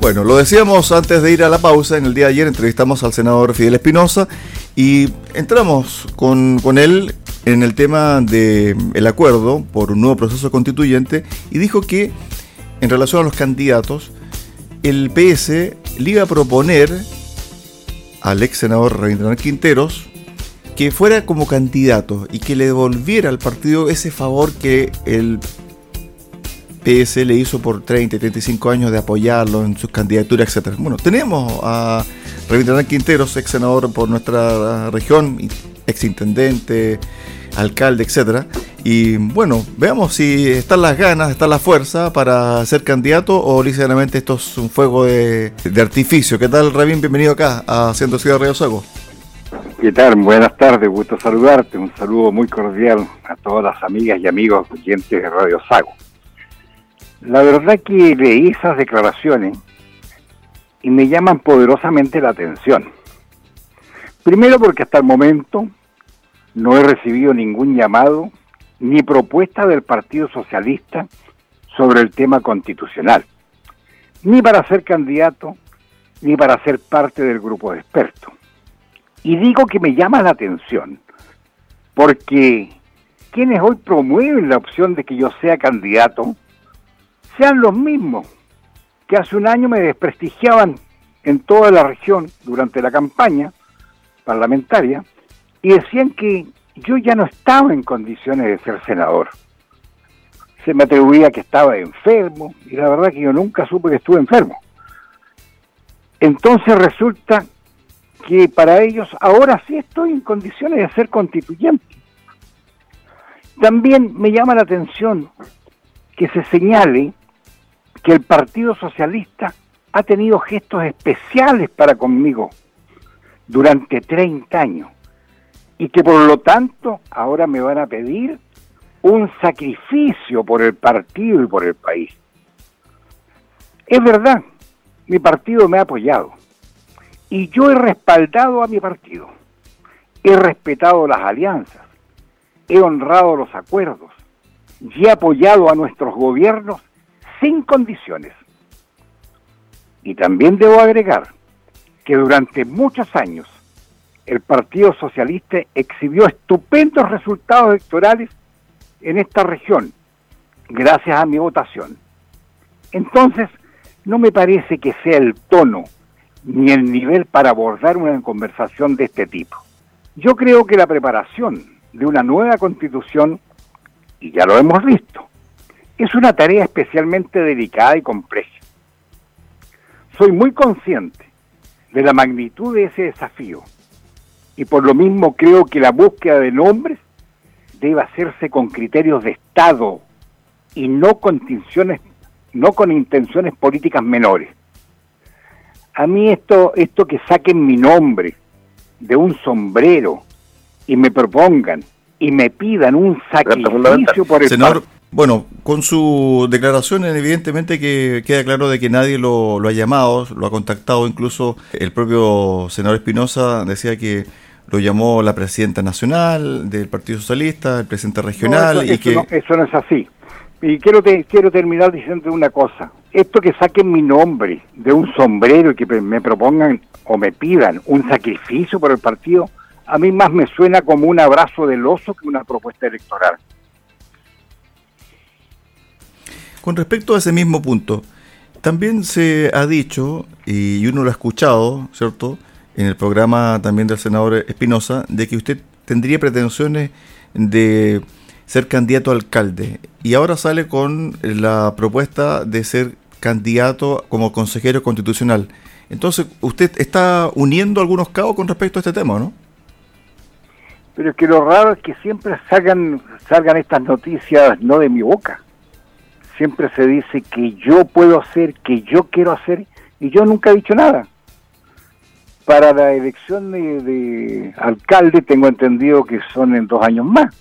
Bueno, lo decíamos antes de ir a la pausa, en el día de ayer entrevistamos al senador Fidel Espinosa y entramos con, él en el tema del acuerdo por un nuevo proceso constituyente y dijo que en relación a los candidatos, el PS le iba a proponer al ex senador Rabindranath Quinteros que fuera como candidato y que le devolviera al partido ese favor que el PS le hizo por 30, 35 años de apoyarlo en sus candidaturas, etc. Bueno, tenemos a Rabindranath Quinteros, ex senador por nuestra región, ex intendente, alcalde, etcétera. Y bueno, veamos si están las ganas, está la fuerza para ser candidato o literalmente esto es un fuego de, artificio. ¿Qué tal, Rabin? Bienvenido acá a Ciento Ciudad Radio Sago. ¿Qué tal? Buenas tardes, gusto saludarte. Un saludo muy cordial a todas las amigas y amigos oyentes de Radio Sago. La verdad que leí esas declaraciones y me llaman poderosamente la atención. Primero porque hasta el momento no he recibido ningún llamado ni propuesta del Partido Socialista sobre el tema constitucional, ni para ser candidato, ni para ser parte del grupo de expertos. Y digo que me llama la atención, porque quienes hoy promueven la opción de que yo sea candidato sean los mismos que hace un año me desprestigiaban en toda la región durante la campaña parlamentaria y decían que yo ya no estaba en condiciones de ser senador. Se me atribuía que estaba enfermo y la verdad que yo nunca supe que estuve enfermo. Entonces resulta que para ellos ahora sí estoy en condiciones de ser constituyente. También me llama la atención que se señale que el Partido Socialista ha tenido gestos especiales para conmigo durante 30 años y que por lo tanto ahora me van a pedir un sacrificio por el partido y por el país. Es verdad, mi partido me ha apoyado y yo he respaldado a mi partido, he respetado las alianzas, he honrado los acuerdos y he apoyado a nuestros gobiernos sin condiciones. Y también debo agregar que durante muchos años el Partido Socialista exhibió estupendos resultados electorales en esta región, gracias a mi votación. Entonces, no me parece que sea el tono ni el nivel para abordar una conversación de este tipo. Yo creo que la preparación de una nueva constitución, y ya lo hemos visto, es una tarea especialmente delicada y compleja. Soy muy consciente de la magnitud de ese desafío y por lo mismo creo que la búsqueda de nombres debe hacerse con criterios de Estado y no con intenciones, no con intenciones políticas menores. A mí esto, esto que saquen mi nombre de un sombrero y me propongan y me pidan un sacrificio por el bueno, con su declaración evidentemente que queda claro de que nadie lo, ha llamado, lo ha contactado, incluso el propio senador Espinosa decía que lo llamó la presidenta nacional del Partido Socialista, el presidente regional y que... No, eso no es así. Y quiero, quiero terminar diciendo una cosa. Esto que saquen mi nombre de un sombrero y que me propongan o me pidan un sacrificio por el partido, a mí más me suena como un abrazo del oso que una propuesta electoral. Con respecto a ese mismo punto, también se ha dicho, y uno lo ha escuchado, ¿cierto?, en el programa también del senador Espinosa, de que usted tendría pretensiones de ser candidato a alcalde. Y ahora sale con la propuesta de ser candidato como consejero constitucional. Entonces, usted está uniendo algunos cabos con respecto a este tema, ¿no? Pero es que lo raro es que siempre salgan, salgan estas noticias no de mi boca siempre se dice que yo puedo hacer, que yo quiero hacer, y yo nunca he dicho nada. Para la elección de, alcalde tengo entendido que son en dos años más.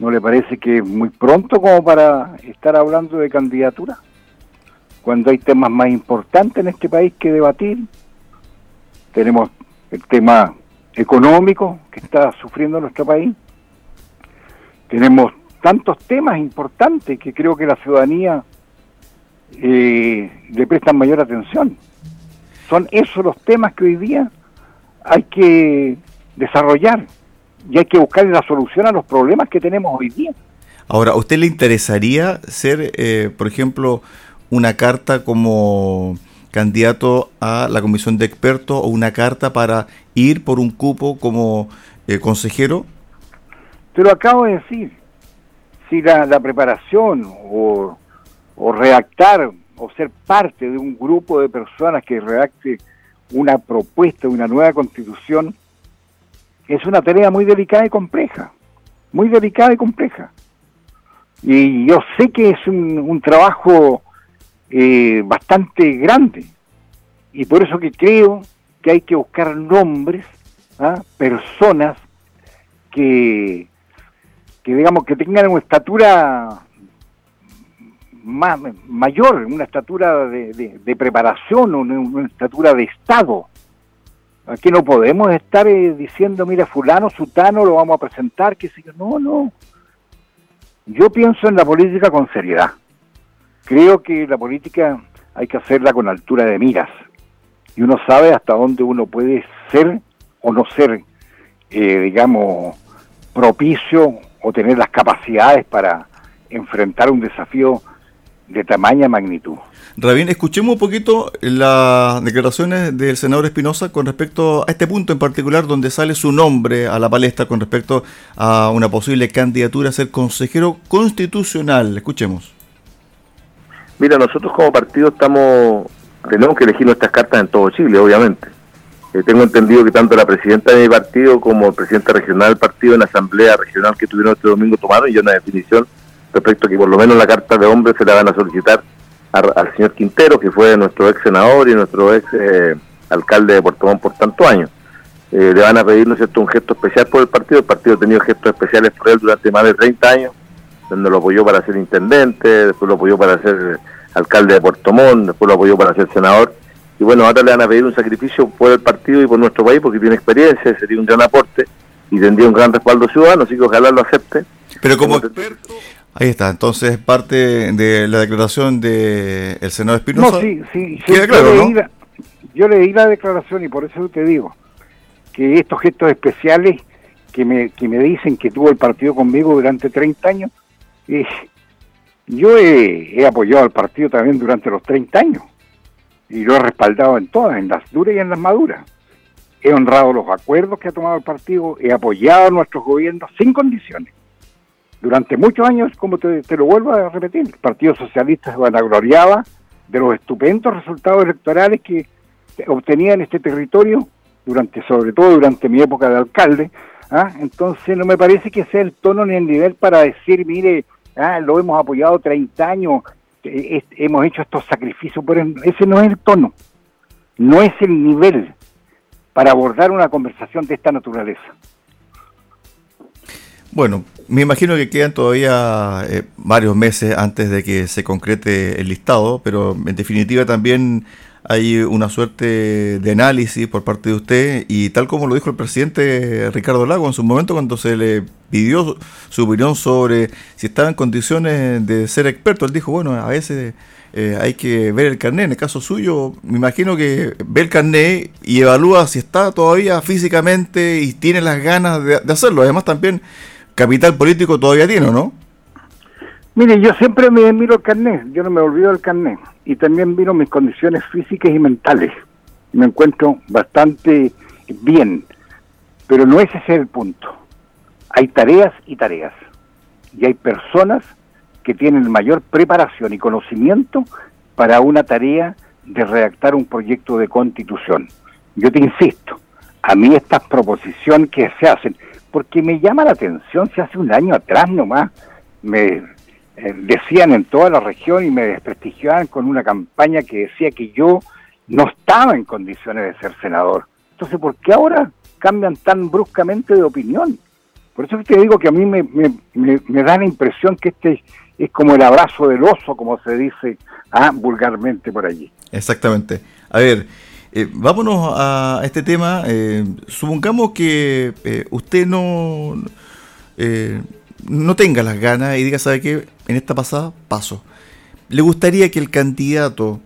¿No le parece que es muy pronto como para estar hablando de candidatura? Cuando hay temas más importantes en este país que debatir. Tenemos el tema económico que está sufriendo nuestro país. Tenemos tantos temas importantes que creo que la ciudadanía eh, le prestan mayor atención. Son esos los temas que hoy día hay que desarrollar y hay que buscar la solución a los problemas que tenemos hoy día. Ahora, ¿a usted le interesaría ser, eh, por ejemplo, una carta como candidato a la comisión de expertos o una carta para ir por un cupo como eh, consejero? Te lo acabo de decir. Si la, preparación o, o redactar o ser parte de un grupo de personas que redacte una propuesta una nueva constitución es una tarea muy delicada y compleja, muy delicada y compleja. Y yo sé que es un, trabajo eh, bastante grande, y por eso que creo que hay que buscar nombres, ¿ah? personas que, que digamos que tengan una estatura más, mayor, una estatura de, preparación, una, una, estatura de Estado. Aquí no podemos estar eh, diciendo, mira, fulano, sutano, lo vamos a presentar, que si no, no. Yo pienso en la política con seriedad. Creo que la política hay que hacerla con altura de miras. Y uno sabe hasta dónde uno puede ser o no ser, eh, digamos, propicio o tener las capacidades para enfrentar un desafío de tamaña magnitud. Rabín, escuchemos un poquito las declaraciones del senador Espinosa con respecto a este punto en particular donde sale su nombre a la palestra con respecto a una posible candidatura a ser consejero constitucional. Escuchemos. Mira, nosotros como partido estamos tenemos que elegir nuestras cartas en todo Chile, obviamente. Eh, tengo entendido que tanto la presidenta de mi partido como el presidente regional del partido en la asamblea regional que tuvieron este domingo tomaron y una definición respecto a que por lo menos la carta de hombre se la van a solicitar al señor Quintero, que fue nuestro ex senador y nuestro ex eh, alcalde de Puerto Montt por tantos años. Eh, le van a pedir, ¿no un gesto especial por el partido. El partido ha tenido gestos especiales por él durante más de 30 años, donde lo apoyó para ser intendente, después lo apoyó para ser alcalde de Puerto Montt, después lo apoyó para ser senador. Y bueno, ahora le van a pedir un sacrificio por el partido y por nuestro país, porque tiene experiencia, sería un gran aporte y tendría un gran respaldo ciudadano, así que ojalá lo acepte. Pero como experto Ahí está, entonces parte de la declaración del el senador Espinosa. No, sí, sí, yo, leí la, yo leí la declaración y por eso te digo que estos gestos especiales que me, que me dicen que tuvo el partido conmigo durante 30 años, eh, yo he, he, apoyado al partido también durante los 30 años y lo he respaldado en todas, en las duras y en las maduras. He honrado los acuerdos que ha tomado el partido, he apoyado a nuestros gobiernos sin condiciones durante muchos años, como te, lo vuelvo a repetir, el Partido Socialista se vanagloriaba de los estupendos resultados electorales que obtenía en este territorio, durante, sobre todo durante mi época de alcalde. ¿ah? Entonces no me parece que sea el tono ni el nivel para decir, mire, ah, lo hemos apoyado 30 años, hemos hecho estos sacrificios, pero ese no es el tono, no es el nivel para abordar una conversación de esta naturaleza. Bueno, me imagino que quedan todavía eh, varios meses antes de que se concrete el listado, pero en definitiva también hay una suerte de análisis por parte de usted y tal como lo dijo el presidente Ricardo Lago en su momento cuando se le pidió su opinión sobre si estaba en condiciones de ser experto, él dijo, bueno, a veces eh, hay que ver el carnet, en el caso suyo me imagino que ve el carnet y evalúa si está todavía físicamente y tiene las ganas de, de hacerlo, además también capital político todavía tiene, ¿no? Mire, yo siempre me miro el carnet, yo no me olvido del carnet, y también miro mis condiciones físicas y mentales. Me encuentro bastante bien, pero no ese es el punto. Hay tareas y tareas, y hay personas que tienen mayor preparación y conocimiento para una tarea de redactar un proyecto de constitución. Yo te insisto, a mí estas proposiciones que se hacen, porque me llama la atención si hace un año atrás nomás me eh, decían en toda la región y me desprestigiaban con una campaña que decía que yo no estaba en condiciones de ser senador. Entonces, ¿por qué ahora cambian tan bruscamente de opinión? Por eso te digo que a mí me, me, da la impresión que este es como el abrazo del oso, como se dice ah, vulgarmente por allí. Exactamente. A ver, eh, vámonos a este tema. Eh, supongamos que usted no, no tenga las ganas y diga, ¿sabe qué? En esta pasada paso. ¿Le gustaría que el candidato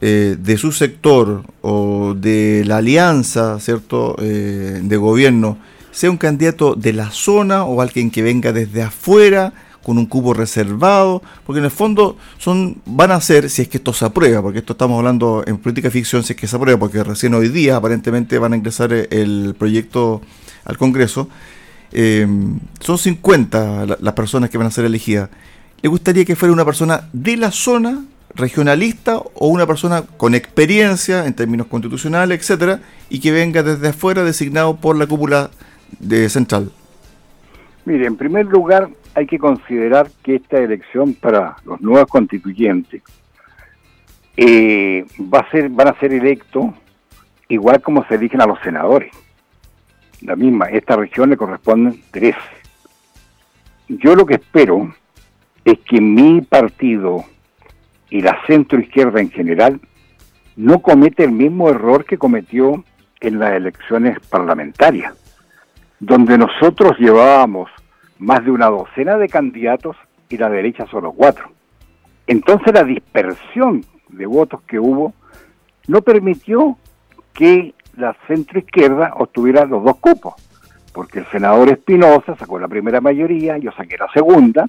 eh, de su sector o de la alianza, ¿cierto?, eh, de gobierno, sea un candidato de la zona o alguien que venga desde afuera con un cubo reservado, porque en el fondo son van a ser, si es que esto se aprueba, porque esto estamos hablando en política ficción, si es que se aprueba, porque recién hoy día aparentemente van a ingresar el proyecto al Congreso, eh, son 50 las personas que van a ser elegidas. ¿Le gustaría que fuera una persona de la zona, regionalista, o una persona con experiencia en términos constitucionales, etcétera, y que venga desde afuera designado por la cúpula de central? Mire, en primer lugar, hay que considerar que esta elección para los nuevos constituyentes eh, va a ser, van a ser electos igual como se eligen a los senadores. La misma, esta región le corresponden tres. Yo lo que espero es que mi partido y la centro izquierda en general no comete el mismo error que cometió en las elecciones parlamentarias donde nosotros llevábamos más de una docena de candidatos y la derecha solo cuatro. Entonces la dispersión de votos que hubo no permitió que la centroizquierda obtuviera los dos cupos, porque el senador Espinosa sacó la primera mayoría, yo saqué la segunda,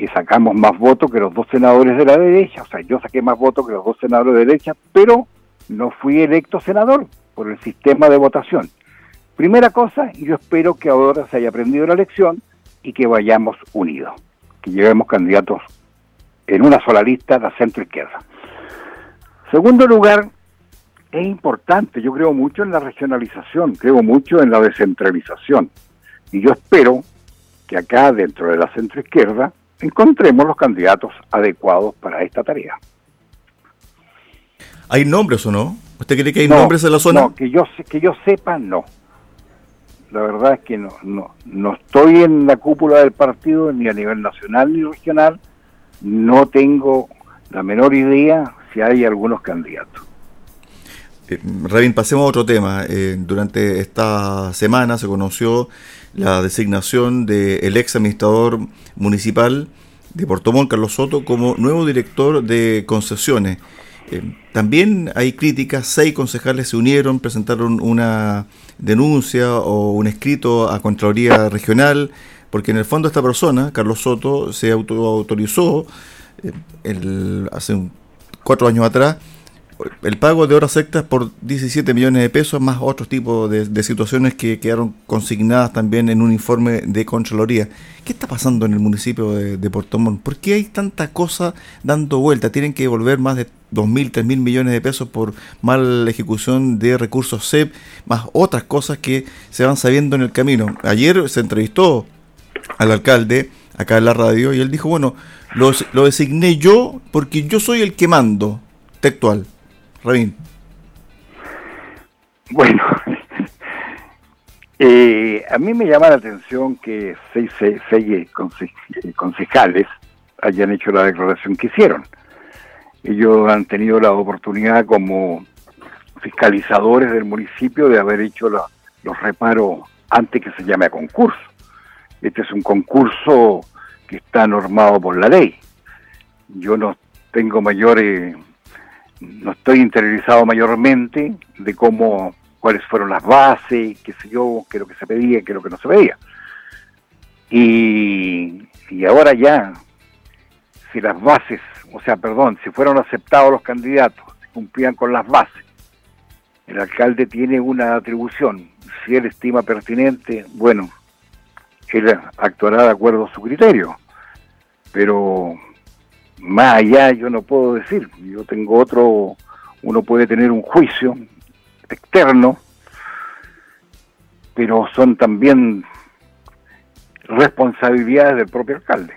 y sacamos más votos que los dos senadores de la derecha, o sea, yo saqué más votos que los dos senadores de derecha, pero no fui electo senador por el sistema de votación. Primera cosa, yo espero que ahora se haya aprendido la lección y que vayamos unidos, que llevemos candidatos en una sola lista de centro izquierda. Segundo lugar, es importante, yo creo mucho en la regionalización, creo mucho en la descentralización. Y yo espero que acá dentro de la centro izquierda encontremos los candidatos adecuados para esta tarea. ¿Hay nombres o no? ¿Usted cree que hay nombres en la zona? No, que yo, que yo sepa, no la verdad es que no, no, no estoy en la cúpula del partido ni a nivel nacional ni regional, no tengo la menor idea si hay algunos candidatos. Eh, Rabin, pasemos a otro tema. Eh, durante esta semana se conoció la designación del ex administrador municipal de Portomón, Carlos Soto, como nuevo director de concesiones. Eh, también hay críticas, seis concejales se unieron, presentaron una denuncia o un escrito a Contraloría Regional, porque en el fondo esta persona, Carlos Soto, se auto autorizó eh, hace cuatro años atrás el pago de horas extras por 17 millones de pesos, más otros tipos de, situaciones que quedaron consignadas también en un informe de Contraloría. ¿Qué está pasando en el municipio de, de Puerto Montt? ¿Por qué hay tanta cosa dando vuelta? Tienen que devolver más de 2.000, 3.000 millones de pesos por mala ejecución de recursos CEP, más otras cosas que se van sabiendo en el camino. Ayer se entrevistó al alcalde acá en la radio y él dijo, bueno, lo, lo designé yo porque yo soy el que mando, textual. Rabín. Bueno, eh, a mí me llama la atención que seis, seis, concejales hayan hecho la declaración que hicieron. Ellos han tenido la oportunidad como fiscalizadores del municipio de haber hecho los reparos antes que se llame a concurso. Este es un concurso que está normado por la ley. Yo no tengo mayores no estoy interiorizado mayormente de cómo, cuáles fueron las bases, qué sé yo, qué es lo que se pedía, qué es lo que no se pedía. Y, y ahora ya, si las bases, o sea, perdón, si fueron aceptados los candidatos, cumplían con las bases, el alcalde tiene una atribución, si él estima pertinente, bueno, él actuará de acuerdo a su criterio, pero más allá yo no puedo decir, yo tengo otro, uno puede tener un juicio externo, pero son también responsabilidades del propio alcalde.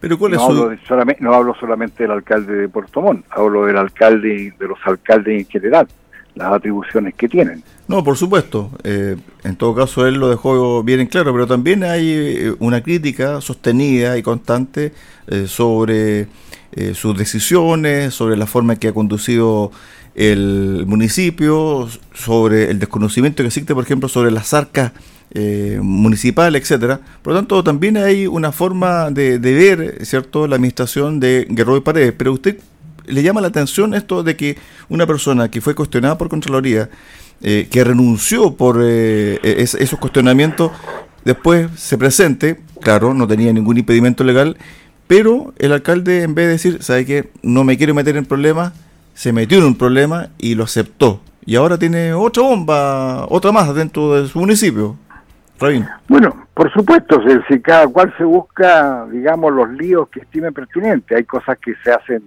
Pero ¿cuál no, hablo solamente, no hablo solamente del alcalde de Puerto Montt, hablo del alcalde, de los alcaldes en general, las atribuciones que tienen. No, por supuesto. Eh, en todo caso, él lo dejó bien en claro, pero también hay eh, una crítica sostenida y constante eh, sobre sus decisiones, sobre la forma en que ha conducido el municipio, sobre el desconocimiento que existe, por ejemplo, sobre las arcas municipales, etcétera. Por lo tanto, también hay una forma de, ver, ¿cierto?, la administración de Guerrero y Paredes. Pero usted le llama la atención esto de que una persona que fue cuestionada por Contraloría, eh, que renunció por eh, esos cuestionamientos, después se presente, claro, no tenía ningún impedimento legal, pero el alcalde en vez de decir, ¿sabe qué? No me quiero meter en problemas, se metió en un problema y lo aceptó. Y ahora tiene otra bomba, otra más dentro de su municipio. Rabin. Bueno, por supuesto, si cada cual se busca, digamos, los líos que estime pertinente. Hay cosas que se hacen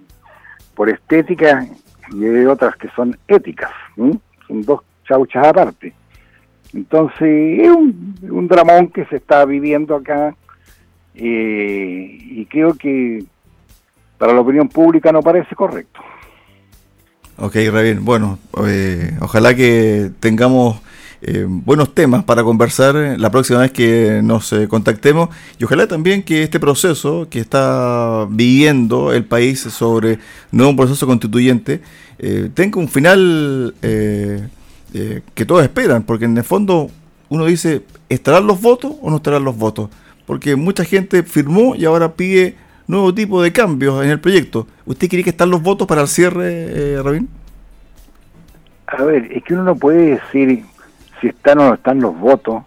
por estética y hay otras que son éticas. Son dos chauchas aparte. Entonces, es un, dramón que se está viviendo acá eh, y creo que para la opinión pública no parece correcto. Ok, Rabin. Bueno, eh, ojalá que tengamos eh, buenos temas para conversar la próxima vez que nos eh, contactemos y ojalá también que este proceso que está viviendo el país sobre nuevo proceso constituyente eh, tenga un final que todos esperan, porque en el fondo uno dice, ¿estarán los votos o no estarán los votos? Porque mucha gente firmó y ahora pide nuevo tipo de cambios en el proyecto. ¿Usted cree que están los votos para el cierre, Rabín? A ver, es que uno no puede decir si están o no están los votos,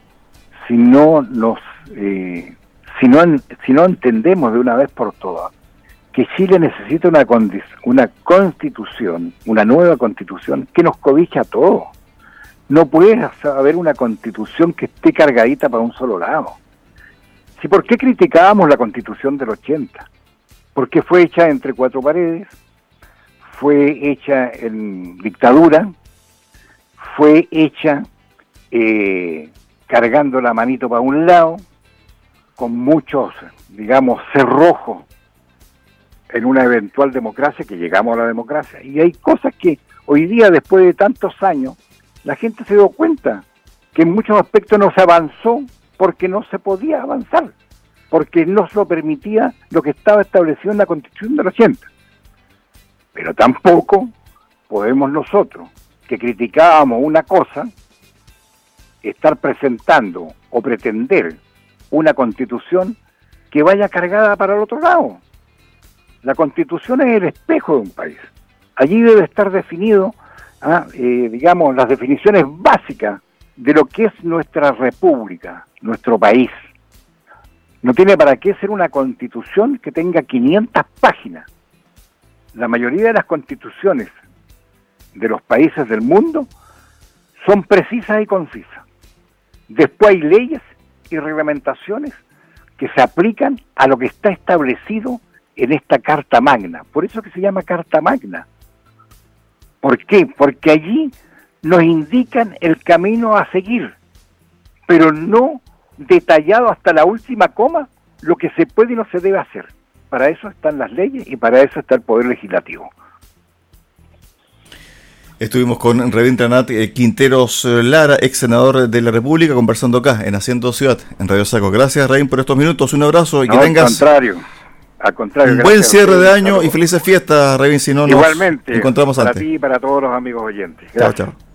si no nos, eh, si no, si no entendemos de una vez por todas que Chile necesita una, una constitución, una nueva constitución que nos cobija a todos. No puede haber una constitución que esté cargadita para un solo lado. Si ¿Por qué criticábamos la constitución del 80? Porque fue hecha entre cuatro paredes, fue hecha en dictadura, fue hecha eh, cargando la manito para un lado, con muchos, digamos, cerrojos en una eventual democracia, que llegamos a la democracia. Y hay cosas que hoy día, después de tantos años, la gente se dio cuenta que en muchos aspectos no se avanzó porque no se podía avanzar, porque no se lo permitía lo que estaba establecido en la Constitución del 80. Pero tampoco podemos nosotros, que criticábamos una cosa, estar presentando o pretender una constitución que vaya cargada para el otro lado. La constitución es el espejo de un país. Allí debe estar definido, ah, eh, digamos, las definiciones básicas de lo que es nuestra república, nuestro país. No tiene para qué ser una constitución que tenga 500 páginas. La mayoría de las constituciones de los países del mundo son precisas y concisas. Después hay leyes y reglamentaciones que se aplican a lo que está establecido en esta Carta Magna. Por eso que se llama Carta Magna. ¿Por qué? Porque allí nos indican el camino a seguir, pero no detallado hasta la última coma lo que se puede y no se debe hacer. Para eso están las leyes y para eso está el Poder Legislativo. Estuvimos con Revintranat eh, Quinteros eh, Lara, ex senador de la República, conversando acá en Haciendo Ciudad, en Radio Saco. Gracias, Revín, por estos minutos. Un abrazo y que tengas. contrario. Al contrario. Un buen cierre de año y felices fiestas, Revin. Si no, Igualmente, encontramos para antes. ti y para todos los amigos oyentes. Gracias. Chao, chao.